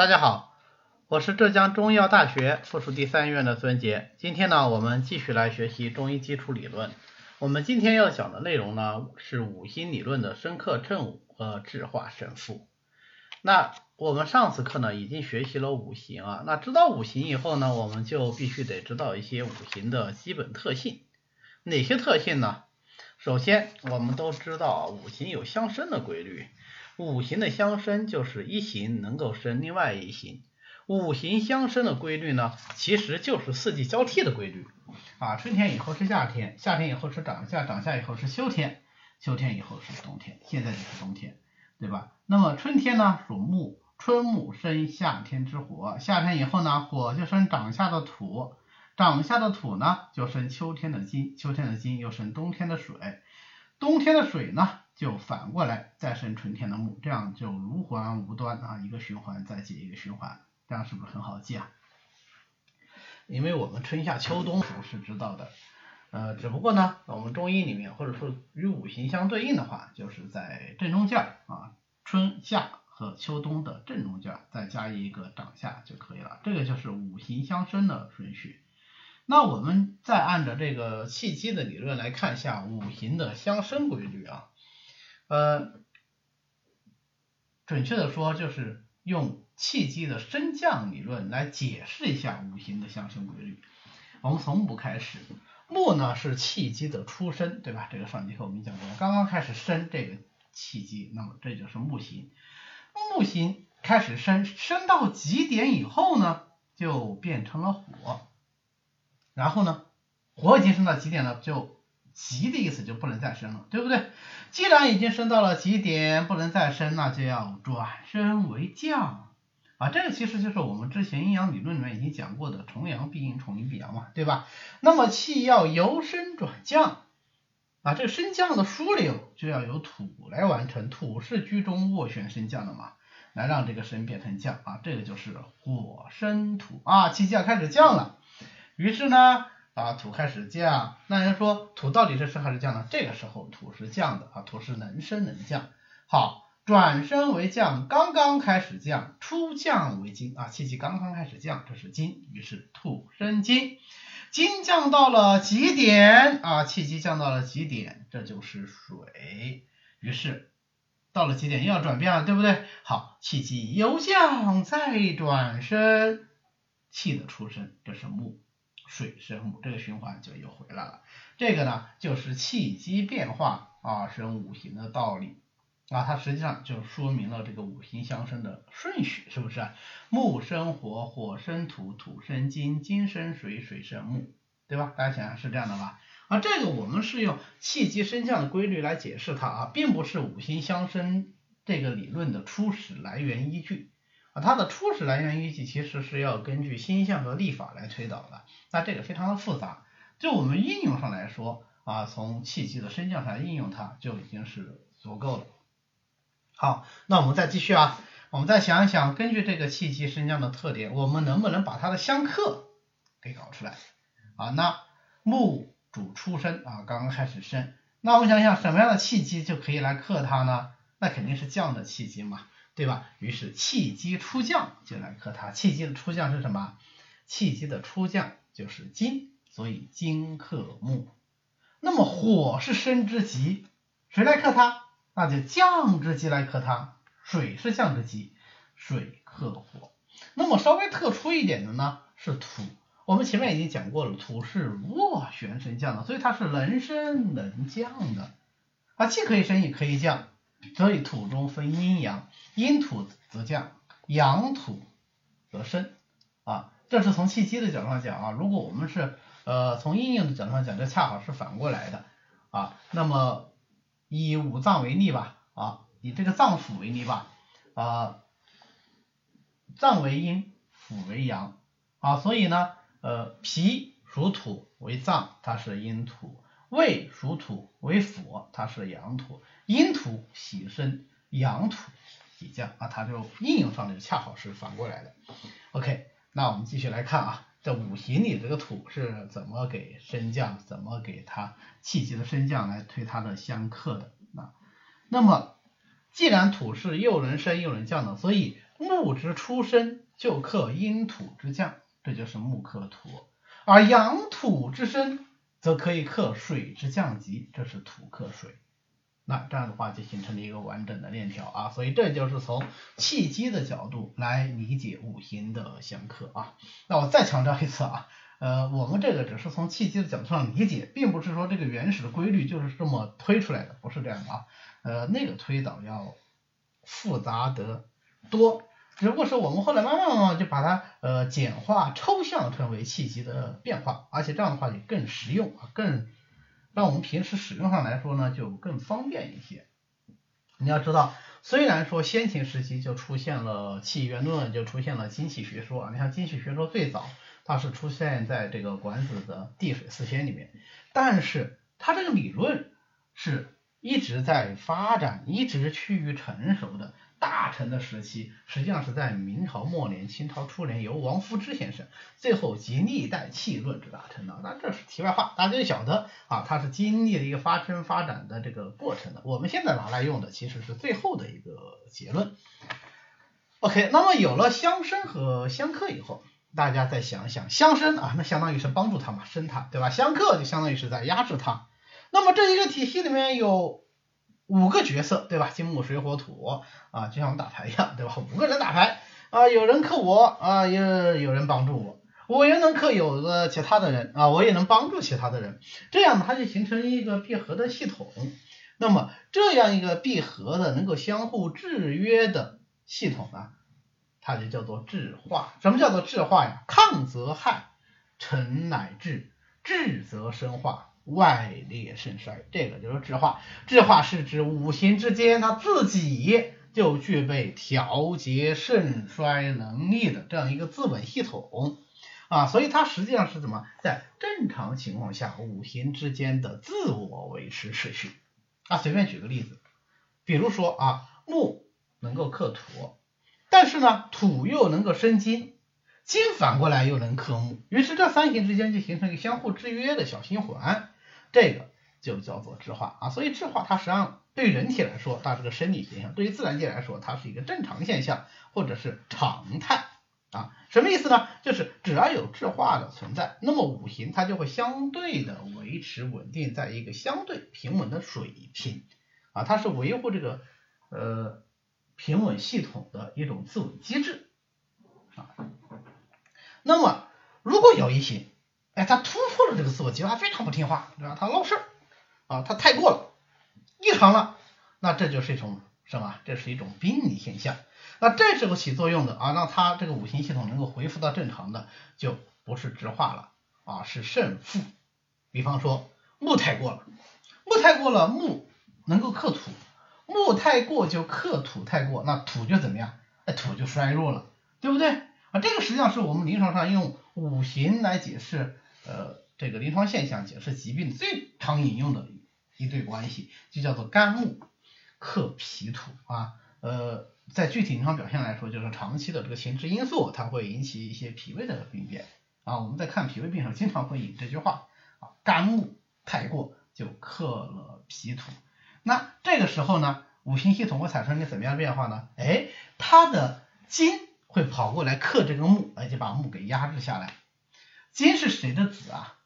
大家好，我是浙江中医药大学附属第三医院的孙杰。今天呢，我们继续来学习中医基础理论。我们今天要讲的内容呢，是五行理论的深刻正午和质化神赋。那我们上次课呢，已经学习了五行啊。那知道五行以后呢，我们就必须得知道一些五行的基本特性。哪些特性呢？首先，我们都知道五行有相生的规律。五行的相生就是一行能够生另外一行，五行相生的规律呢，其实就是四季交替的规律啊。春天以后是夏天，夏天以后是长夏，长夏以后是秋天，秋天以后是冬天，现在就是冬天，对吧？那么春天呢属木，春木生夏天之火，夏天以后呢火就生长夏的土，长夏的土呢就生秋天的金，秋天的金又生冬天的水，冬天的水呢？就反过来再生春天的木，这样就如环无端啊，一个循环再接一个循环，这样是不是很好记啊？因为我们春夏秋冬都是知道的，呃，只不过呢，我们中医里面或者说与五行相对应的话，就是在正中间啊，春夏和秋冬的正中间再加一个长夏就可以了，这个就是五行相生的顺序。那我们再按照这个气机的理论来看一下五行的相生规律啊。呃，准确的说，就是用气机的升降理论来解释一下五行的相生规律。我们从木开始，木呢是气机的出生，对吧？这个上节课我们讲过，刚刚开始生这个气机，那么这就是木行。木行开始升，升到极点以后呢，就变成了火。然后呢，火已经升到极点了，就。极的意思就不能再升了，对不对？既然已经升到了极点，不能再升，那就要转升为降啊。这个其实就是我们之前阴阳理论里面已经讲过的重阳必阴，重阴必阳嘛，对吧？那么气要由升转降啊，这个升降的枢纽就要由土来完成，土是居中斡旋升降的嘛，来让这个升变成降啊，这个就是火生土啊，气就要开始降了，于是呢。啊，土开始降，那人说土到底是升还是降呢？这个时候土是降的啊，土是能升能降。好，转升为降，刚刚开始降，初降为金啊，气机刚刚开始降，这是金，于是土生金，金降到了极点啊，气机降到了极点，这就是水，于是到了极点又要转变了，对不对？好，气机由降再转升，气的出生，这是木。水生木，这个循环就又回来了。这个呢，就是气机变化啊生五行的道理啊，它实际上就说明了这个五行相生的顺序，是不是？木生火，火生土，土生金，金生水，水生木，对吧？大家想想是这样的吧？啊，这个我们是用气机升降的规律来解释它啊，并不是五行相生这个理论的初始来源依据。啊，它的初始来源依据其实是要根据星象和历法来推导的，那这个非常的复杂。就我们应用上来说，啊，从气机的升降上应用它就已经是足够了。好，那我们再继续啊，我们再想一想，根据这个气机升降的特点，我们能不能把它的相克给搞出来？啊，那木主出生啊，刚刚开始生，那我们想想什么样的气机就可以来克它呢？那肯定是降的气机嘛。对吧？于是气机出降就来克它。气机的出降是什么？气机的出降就是金，所以金克木。那么火是生之极，谁来克它？那就降之极来克它。水是降之极，水克火。那么稍微特殊一点的呢是土。我们前面已经讲过了，土是斡旋升降的，所以它是能升能降的。啊，既可以升也可以降。所以土中分阴阳，阴土则降，阳土则升啊。这是从气机的角度上讲啊。如果我们是呃从应用的角度上讲，这恰好是反过来的啊。那么以五脏为例吧啊，以这个脏腑为例吧啊，脏为阴，腑为阳啊。所以呢呃脾属土为脏，它是阴土。胃属土为腑，它是阳土，阴土喜生，阳土喜降啊，它就应用上就恰好是反过来的。OK，那我们继续来看啊，这五行里这个土是怎么给升降，怎么给它气机的升降来推它的相克的啊？那么既然土是又能升又能降的，所以木之出生就克阴土之降，这就是木克土；而阳土之生则可以克水之降级，这是土克水。那这样的话就形成了一个完整的链条啊，所以这就是从气机的角度来理解五行的相克啊。那我再强调一次啊，呃，我们这个只是从气机的角度上理解，并不是说这个原始的规律就是这么推出来的，不是这样的啊。呃，那个推导要复杂得多，只不过是我们后来慢慢慢慢就把它呃简化抽象成为气机的变化，而且这样的话也更实用啊，更。让我们平时使用上来说呢，就更方便一些。你要知道，虽然说先秦时期就出现了气元论，就出现了精气学说啊。你看精气学说最早，它是出现在这个管子的地水四仙里面，但是它这个理论是一直在发展，一直趋于成熟的。大成的时期，实际上是在明朝末年、清朝初年，由王夫之先生最后集历代气论之大成的。那这是题外话，大家就晓得啊，它是经历了一个发生发展的这个过程的。我们现在拿来用的其实是最后的一个结论。OK，那么有了相生和相克以后，大家再想想，相生啊，那相当于是帮助它嘛，生它，对吧？相克就相当于是在压制它。那么这一个体系里面有。五个角色对吧？金木水火土啊，就像打牌一样对吧？五个人打牌啊，有人克我啊，有有人帮助我，我也能克有的其他的人啊，我也能帮助其他的人，这样它就形成一个闭合的系统。那么这样一个闭合的能够相互制约的系统呢，它就叫做制化。什么叫做制化呀？抗则害，成乃治，治则生化。外裂肾衰，这个就是质化。质化是指五行之间它自己就具备调节肾衰能力的这样一个自稳系统啊，所以它实际上是怎么在正常情况下五行之间的自我维持秩序啊？随便举个例子，比如说啊，木能够克土，但是呢，土又能够生金，金反过来又能克木，于是这三行之间就形成一个相互制约的小循环。这个就叫做质化啊，所以质化它实际上对于人体来说，它是个生理现象；对于自然界来说，它是一个正常现象或者是常态啊。什么意思呢？就是只要有质化的存在，那么五行它就会相对的维持稳定在一个相对平稳的水平啊，它是维护这个呃平稳系统的一种自我机制啊。那么如果有一些哎，他突破了这个自我计划，非常不听话，对吧？他闹事儿啊，他太过了，异常了，那这就是一种什么？这是一种病理现象。那这时候起作用的啊，让他这个五行系统能够恢复到正常的，就不是直化了啊，是胜负。比方说木太过了，木太过了，木能够克土，木太过就克土太过，那土就怎么样？哎，土就衰弱了，对不对？啊，这个实际上是我们临床上用五行来解释。呃，这个临床现象解释疾病最常引用的一对关系，就叫做肝木克脾土啊。呃，在具体临床表现来说，就是长期的这个情志因素，它会引起一些脾胃的病变啊。我们在看脾胃病上，经常会引这句话啊，肝木太过就克了脾土。那这个时候呢，五行系统会产生一个怎么样的变化呢？哎，它的金会跑过来克这个木，而且把木给压制下来。金是谁的子啊？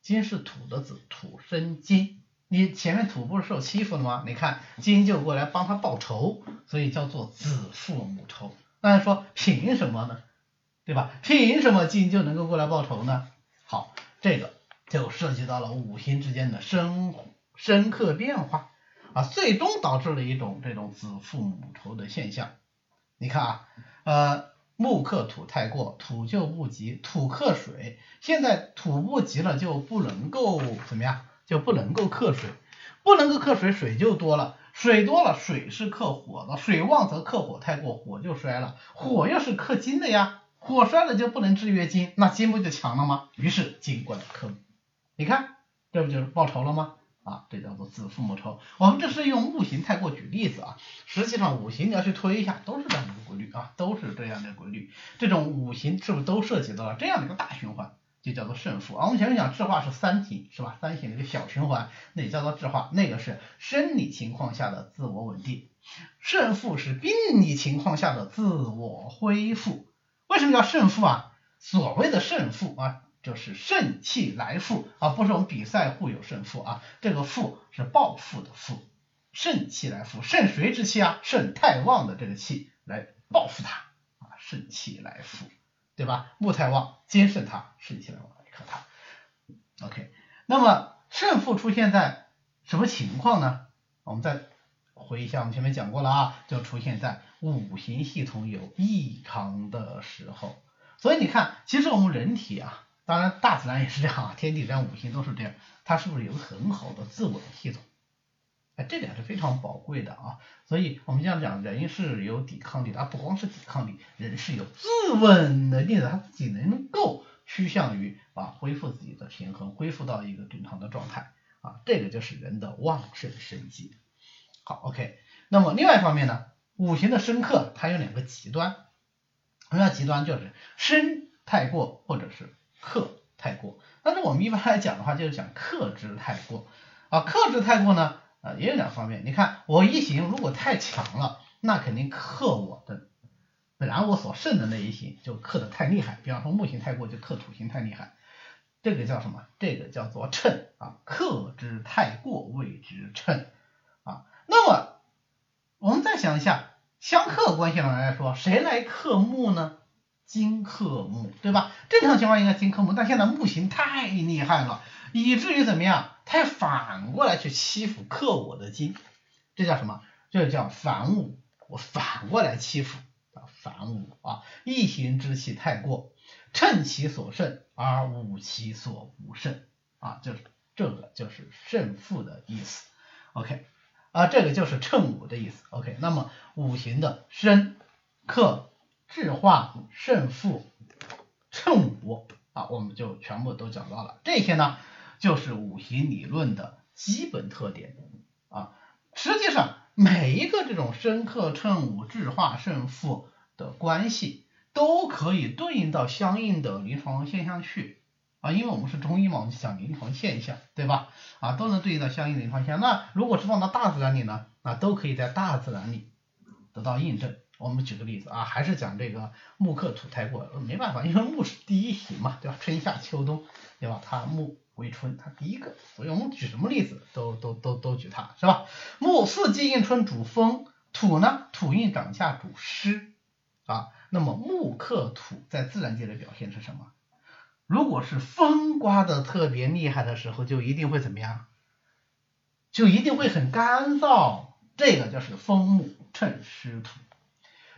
金是土的子，土生金。你前面土不是受欺负了吗？你看金就过来帮他报仇，所以叫做子父母仇。那说凭什么呢？对吧？凭什么金就能够过来报仇呢？好，这个就涉及到了五行之间的深深刻变化啊，最终导致了一种这种子父母仇的现象。你看啊，呃。木克土太过，土就不及，土克水，现在土不及了，就不能够怎么样，就不能够克水，不能够克水，水就多了，水多了，水是克火的，水旺则克火太过，火就衰了，火又是克金的呀，火衰了就不能制约金，那金不就强了吗？于是金过来克，你看这不就是报仇了吗？啊，这叫做子父母仇。我们这是用五行太过举例子啊，实际上五行你要去推一下，都是这样的一个规律啊，都是这样的规律。这种五行是不是都涉及到了这样的一个大循环，就叫做胜负啊？我们前面讲质化是三体是吧？三体的一个小循环，那也叫做质化，那个是生理情况下的自我稳定。胜负是病理情况下的自我恢复。为什么叫胜负啊？所谓的胜负啊，就是肾气来复啊，不是我们比赛互有胜负啊，这个复是报复的复，肾气来复，肾谁之气啊？肾太旺的这个气来报复他啊，胜气来复，对吧？木太旺，兼胜他，肾气来旺来克他。OK，那么胜负出现在什么情况呢？我们再回忆一下，我们前面讲过了啊，就出现在五行系统有异常的时候。所以你看，其实我们人体啊，当然大自然也是这样啊，天地人五行都是这样，它是不是有很好的自稳系统？哎，这点是非常宝贵的啊。所以我们这样讲，人是有抵抗力的，它不光是抵抗力，人是有自稳能力的，他自己能够趋向于啊恢复自己的平衡，恢复到一个正常的状态啊，这个就是人的旺盛生机。好，OK，那么另外一方面呢，五行的生克它有两个极端。什么叫极端？就是生太过，或者是克太过。但是我们一般来讲的话，就是讲克制太过啊。克制太过呢，啊也有两方面。你看我一行如果太强了，那肯定克我的本来我所胜的那一行就克的太厉害。比方说木星太过就克土星太厉害，这个叫什么？这个叫做称啊。克之太过谓之称啊。那么我们再想一下。相克关系上来说，谁来克木呢？金克木，对吧？正常情况应该金克木，但现在木星太厉害了，以至于怎么样？它反过来去欺负克我的金，这叫什么？这叫反武，我反过来欺负啊，反武啊！一行之气太过，趁其所胜而无其所不胜啊，就是这个就是胜负的意思。OK。啊，这个就是称武的意思。OK，那么五行的生、克、制化、胜负、称武啊，我们就全部都讲到了。这些呢，就是五行理论的基本特点啊。实际上，每一个这种生、克、称武、制化、胜负的关系，都可以对应到相应的临床现象去。啊，因为我们是中医嘛，我们讲临床现象，对吧？啊，都能对应到相应的临床现象。那如果是放到大自然里呢？啊，都可以在大自然里得到印证。我们举个例子啊，还是讲这个木克土太过，没办法，因为木是第一行嘛，对吧？春夏秋冬，对吧？它木为春，它第一个，所以我们举什么例子都都都都举它，是吧？木四季应春主风，土呢，土应长夏主湿啊。那么木克土在自然界的表现是什么？如果是风刮的特别厉害的时候，就一定会怎么样？就一定会很干燥，这个就是风木趁湿土。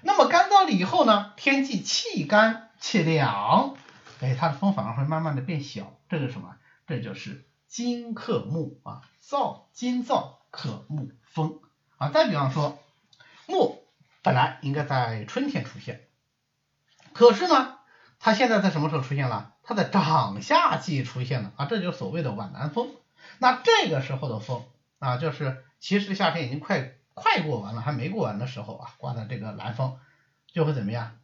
那么干燥了以后呢，天气气干气凉，哎，它的风反而会慢慢的变小，这个什么？这就是金克木啊，燥金燥克木风啊。再比方说，木本来应该在春天出现，可是呢，它现在在什么时候出现了？它的长夏季出现了啊，这就是所谓的晚南风。那这个时候的风啊，就是其实夏天已经快快过完了，还没过完的时候啊，刮的这个南风就会怎么样？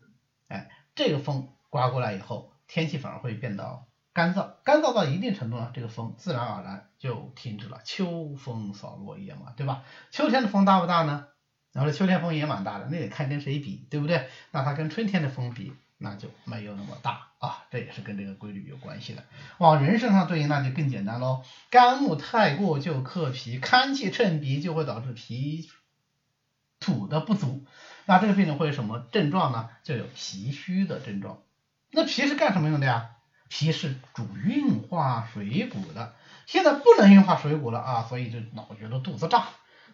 哎，这个风刮过来以后，天气反而会变到干燥，干燥到一定程度呢，这个风自然而然就停止了。秋风扫落叶嘛，对吧？秋天的风大不大呢？然后秋天风也蛮大的，那得看跟谁比，对不对？那它跟春天的风比。那就没有那么大啊，这也是跟这个规律有关系的。往人身上对应，那就更简单喽。肝木太过就克脾，肝气趁脾就会导致脾土的不足。那这个病人会有什么症状呢？就有脾虚的症状。那脾是干什么用的呀？脾是主运化水谷的。现在不能运化水谷了啊，所以就老觉得肚子胀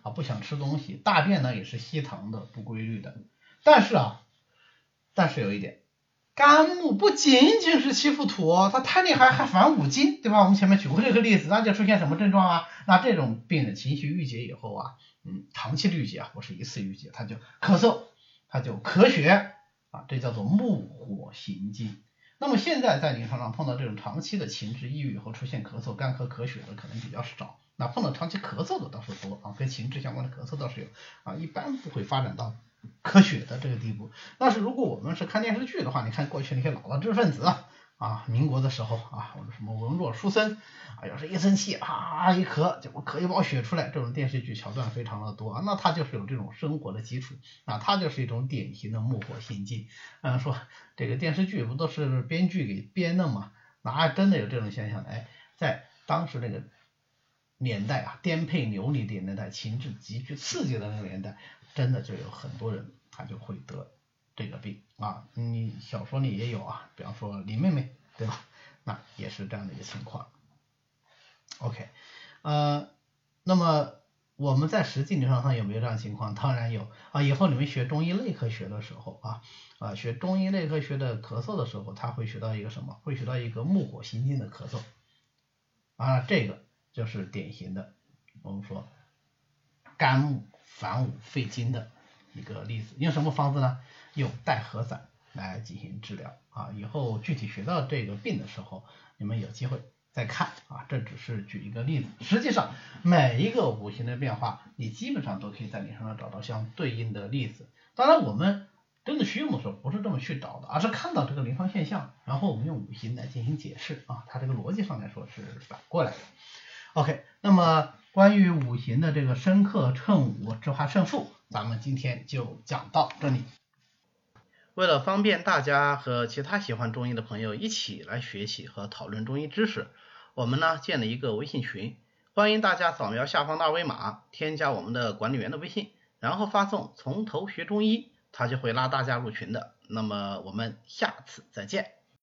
啊，不想吃东西，大便呢也是稀溏的、不规律的。但是啊，但是有一点。肝木不仅仅是欺负土，它太厉害还反五金，对吧？我们前面举过这个例子，那就出现什么症状啊？那这种病人情绪郁结以后啊，嗯，长期郁结啊，不是一次郁结，他就咳嗽，他就咳血啊，这叫做木火行金。那么现在在临床上碰到这种长期的情志抑郁以后出现咳嗽、干咳、咳血的可能比较少，那碰到长期咳嗽的倒是多啊，跟情志相关的咳嗽倒是有啊，一般不会发展到。咳血的这个地步，但是如果我们是看电视剧的话，你看过去那些老的知识分子，啊，民国的时候啊，或者什么文弱书生啊，要是一生气啊一咳，就咳一包血出来，这种电视剧桥段非常的多啊，那他就是有这种生活的基础啊，他就是一种典型的木火心境。嗯，说这个电视剧不都是编剧给编的吗？哪真的有这种现象？哎，在当时那个年代啊，颠沛流离的年代，情志极具刺激的那个年代，真的就有很多人他就会得。这个病啊，你小说里也有啊，比方说林妹妹，对吧？那也是这样的一个情况。OK，呃，那么我们在实际临床上有没有这样的情况？当然有啊。以后你们学中医内科学的时候啊，啊，学中医内科学的咳嗽的时候，他会学到一个什么？会学到一个木火行金的咳嗽啊，这个就是典型的我们说肝木反五肺经的一个例子。用什么方子呢？用带核散来进行治疗啊，以后具体学到这个病的时候，你们有机会再看啊，这只是举一个例子。实际上每一个五行的变化，你基本上都可以在临床上找到相对应的例子。当然，我们真的学用的时候不是这么去找的，而是看到这个临床现象，然后我们用五行来进行解释啊，它这个逻辑上来说是反过来的。OK，那么关于五行的这个生克乘五制化胜负，咱们今天就讲到这里。为了方便大家和其他喜欢中医的朋友一起来学习和讨论中医知识，我们呢建了一个微信群，欢迎大家扫描下方的二维码，添加我们的管理员的微信，然后发送“从头学中医”，他就会拉大家入群的。那么我们下次再见。